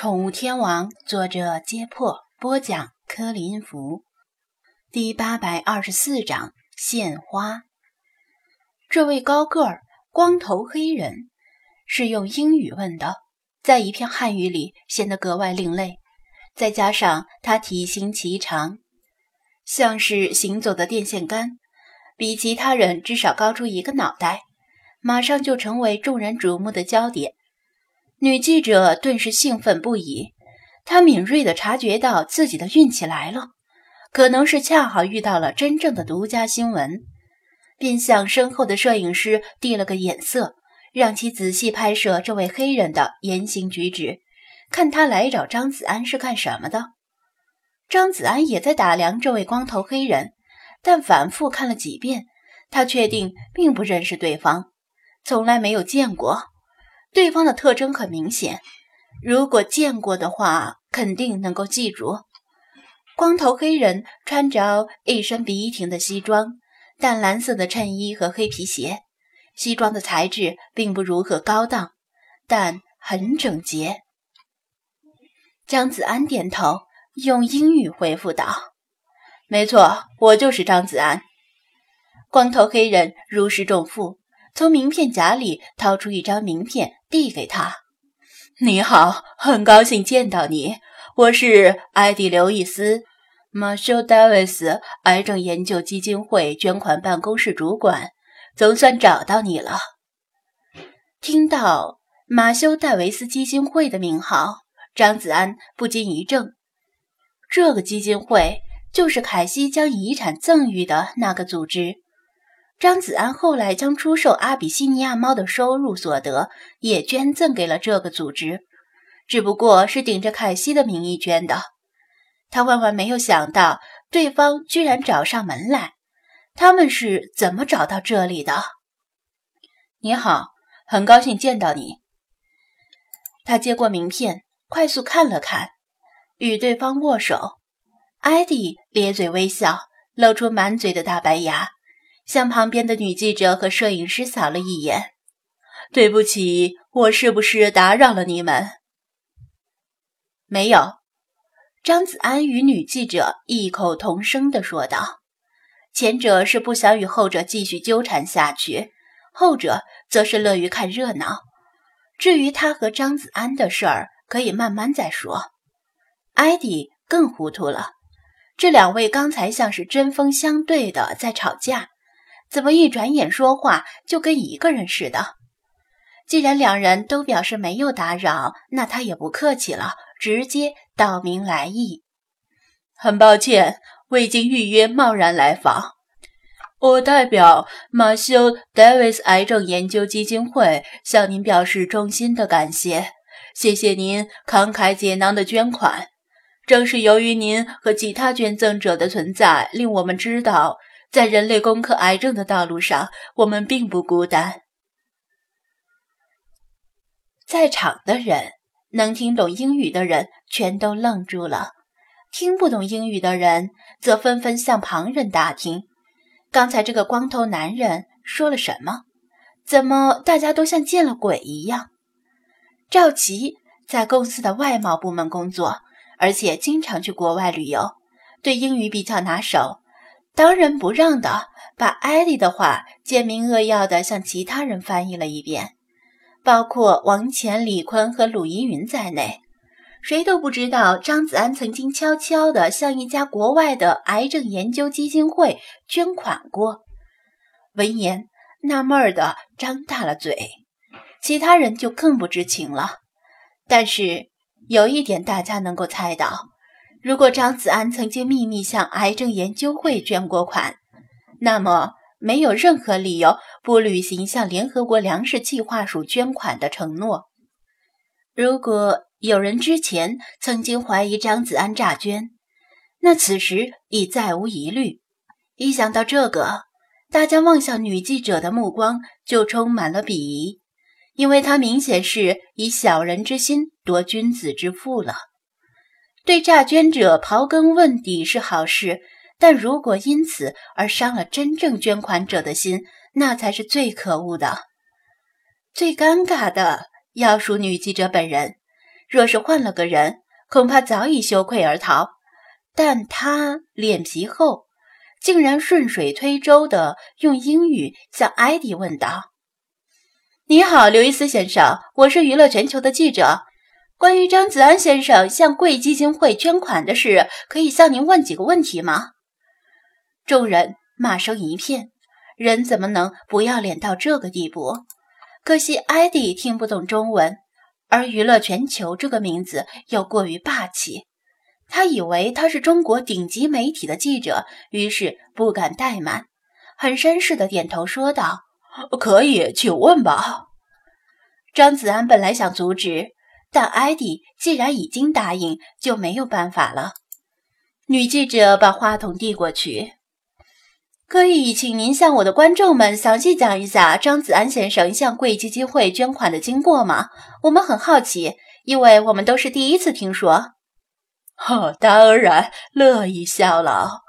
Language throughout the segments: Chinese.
宠物天王，作者：揭破，播讲：柯林福，第八百二十四章：献花。这位高个儿、光头黑人是用英语问的，在一片汉语里显得格外另类。再加上他体型颀长，像是行走的电线杆，比其他人至少高出一个脑袋，马上就成为众人瞩目的焦点。女记者顿时兴奋不已，她敏锐地察觉到自己的运气来了，可能是恰好遇到了真正的独家新闻，便向身后的摄影师递了个眼色，让其仔细拍摄这位黑人的言行举止，看他来找张子安是干什么的。张子安也在打量这位光头黑人，但反复看了几遍，他确定并不认识对方，从来没有见过。对方的特征很明显，如果见过的话，肯定能够记住。光头黑人穿着一身笔挺的西装，淡蓝色的衬衣和黑皮鞋。西装的材质并不如何高档，但很整洁。张子安点头，用英语回复道：“没错，我就是张子安。”光头黑人如释重负。从名片夹里掏出一张名片，递给他。你好，很高兴见到你。我是艾迪·刘易斯，马修·戴维斯癌症研究基金会捐款办公室主管。总算找到你了。听到马修·戴维斯基金会的名号，张子安不禁一怔。这个基金会就是凯西将遗产赠予的那个组织。张子安后来将出售阿比西尼亚猫的收入所得也捐赠给了这个组织，只不过是顶着凯西的名义捐的。他万万没有想到，对方居然找上门来。他们是怎么找到这里的？你好，很高兴见到你。他接过名片，快速看了看，与对方握手。艾迪咧嘴微笑，露出满嘴的大白牙。向旁边的女记者和摄影师扫了一眼，对不起，我是不是打扰了你们？没有，张子安与女记者异口同声地说道。前者是不想与后者继续纠缠下去，后者则是乐于看热闹。至于他和张子安的事儿，可以慢慢再说。艾迪更糊涂了，这两位刚才像是针锋相对的在吵架。怎么一转眼说话就跟一个人似的？既然两人都表示没有打扰，那他也不客气了，直接道明来意。很抱歉，未经预约贸然来访。我代表马修·戴维斯癌症研究基金会向您表示衷心的感谢，谢谢您慷慨解囊的捐款。正是由于您和其他捐赠者的存在，令我们知道。在人类攻克癌症的道路上，我们并不孤单。在场的人，能听懂英语的人全都愣住了，听不懂英语的人则纷纷向旁人打听：刚才这个光头男人说了什么？怎么大家都像见了鬼一样？赵琪在公司的外贸部门工作，而且经常去国外旅游，对英语比较拿手。当仁不让的把艾迪的话简明扼要的向其他人翻译了一遍，包括王乾、李坤和鲁依云在内，谁都不知道张子安曾经悄悄地向一家国外的癌症研究基金会捐款过。闻言，纳闷的张大了嘴，其他人就更不知情了。但是有一点，大家能够猜到。如果张子安曾经秘密向癌症研究会捐过款，那么没有任何理由不履行向联合国粮食计划署捐款的承诺。如果有人之前曾经怀疑张子安诈捐，那此时已再无疑虑。一想到这个，大家望向女记者的目光就充满了鄙夷，因为她明显是以小人之心夺君子之腹了。对诈捐者刨根问底是好事，但如果因此而伤了真正捐款者的心，那才是最可恶的。最尴尬的要数女记者本人，若是换了个人，恐怕早已羞愧而逃。但他脸皮厚，竟然顺水推舟地用英语向艾迪问道：“你好，刘易斯先生，我是娱乐全球的记者。关于张子安先生向贵基金会捐款的事，可以向您问几个问题吗？”众人骂声一片，人怎么能不要脸到这个地步？可惜艾迪听不懂中文，而娱乐全球这个名字又过于霸气。他以为他是中国顶级媒体的记者，于是不敢怠慢，很绅士的点头说道：“可以，请问吧。”张子安本来想阻止，但艾迪既然已经答应，就没有办法了。女记者把话筒递过去：“可以请您向我的观众们详细讲一下张子安先生向贵基金会捐款的经过吗？我们很好奇，因为我们都是第一次听说。”哦，当然乐意效劳。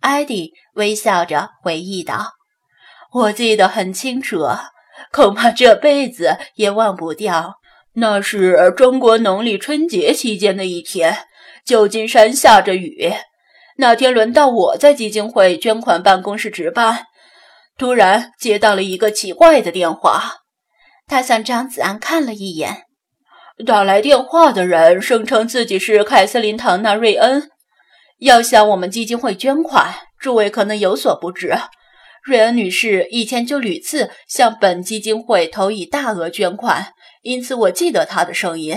艾迪微笑着回忆道：“我记得很清楚，恐怕这辈子也忘不掉。那是中国农历春节期间的一天，旧金山下着雨。那天轮到我在基金会捐款办公室值班，突然接到了一个奇怪的电话。”他向张子安看了一眼。打来电话的人声称自己是凯瑟琳·唐纳瑞恩，要向我们基金会捐款。诸位可能有所不知，瑞恩女士以前就屡次向本基金会投以大额捐款，因此我记得她的声音。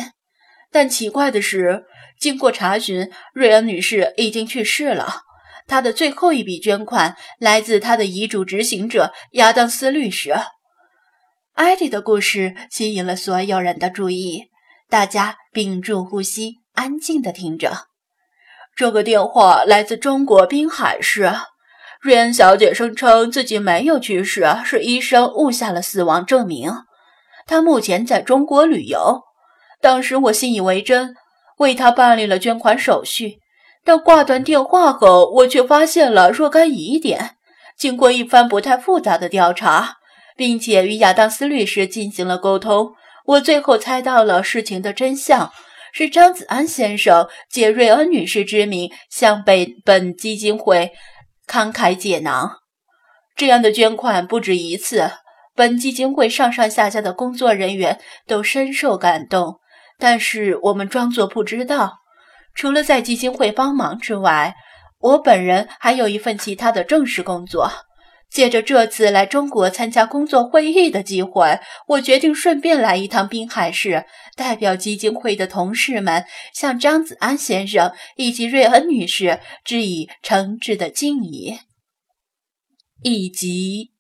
但奇怪的是，经过查询，瑞恩女士已经去世了。她的最后一笔捐款来自她的遗嘱执行者亚当斯律师。艾迪的故事吸引了所有人的注意。大家屏住呼吸，安静地听着。这个电话来自中国滨海市，瑞恩小姐声称自己没有去世，是医生误下了死亡证明。他目前在中国旅游。当时我信以为真，为他办理了捐款手续。但挂断电话后，我却发现了若干疑点。经过一番不太复杂的调查，并且与亚当斯律师进行了沟通。我最后猜到了事情的真相，是张子安先生借瑞恩女士之名向北本基金会慷慨解囊。这样的捐款不止一次，本基金会上上下下的工作人员都深受感动。但是我们装作不知道，除了在基金会帮忙之外，我本人还有一份其他的正式工作。借着这次来中国参加工作会议的机会，我决定顺便来一趟滨海市，代表基金会的同事们向张子安先生以及瑞恩女士致以诚挚的敬意。以及，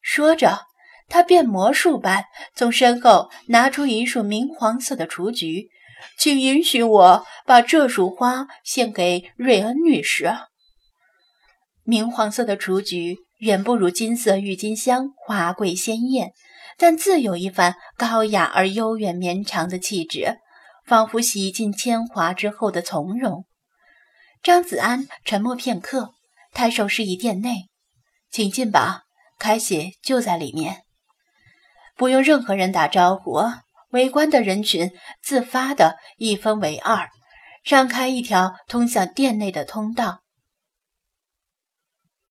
说着，他变魔术般从身后拿出一束明黄色的雏菊，请允许我把这束花献给瑞恩女士。明黄色的雏菊。远不如金色郁金香华贵鲜艳，但自有一番高雅而悠远绵长的气质，仿佛洗尽铅华之后的从容。张子安沉默片刻，抬手示意店内：“请进吧，凯西就在里面。”不用任何人打招呼，围观的人群自发的一分为二，让开一条通向店内的通道。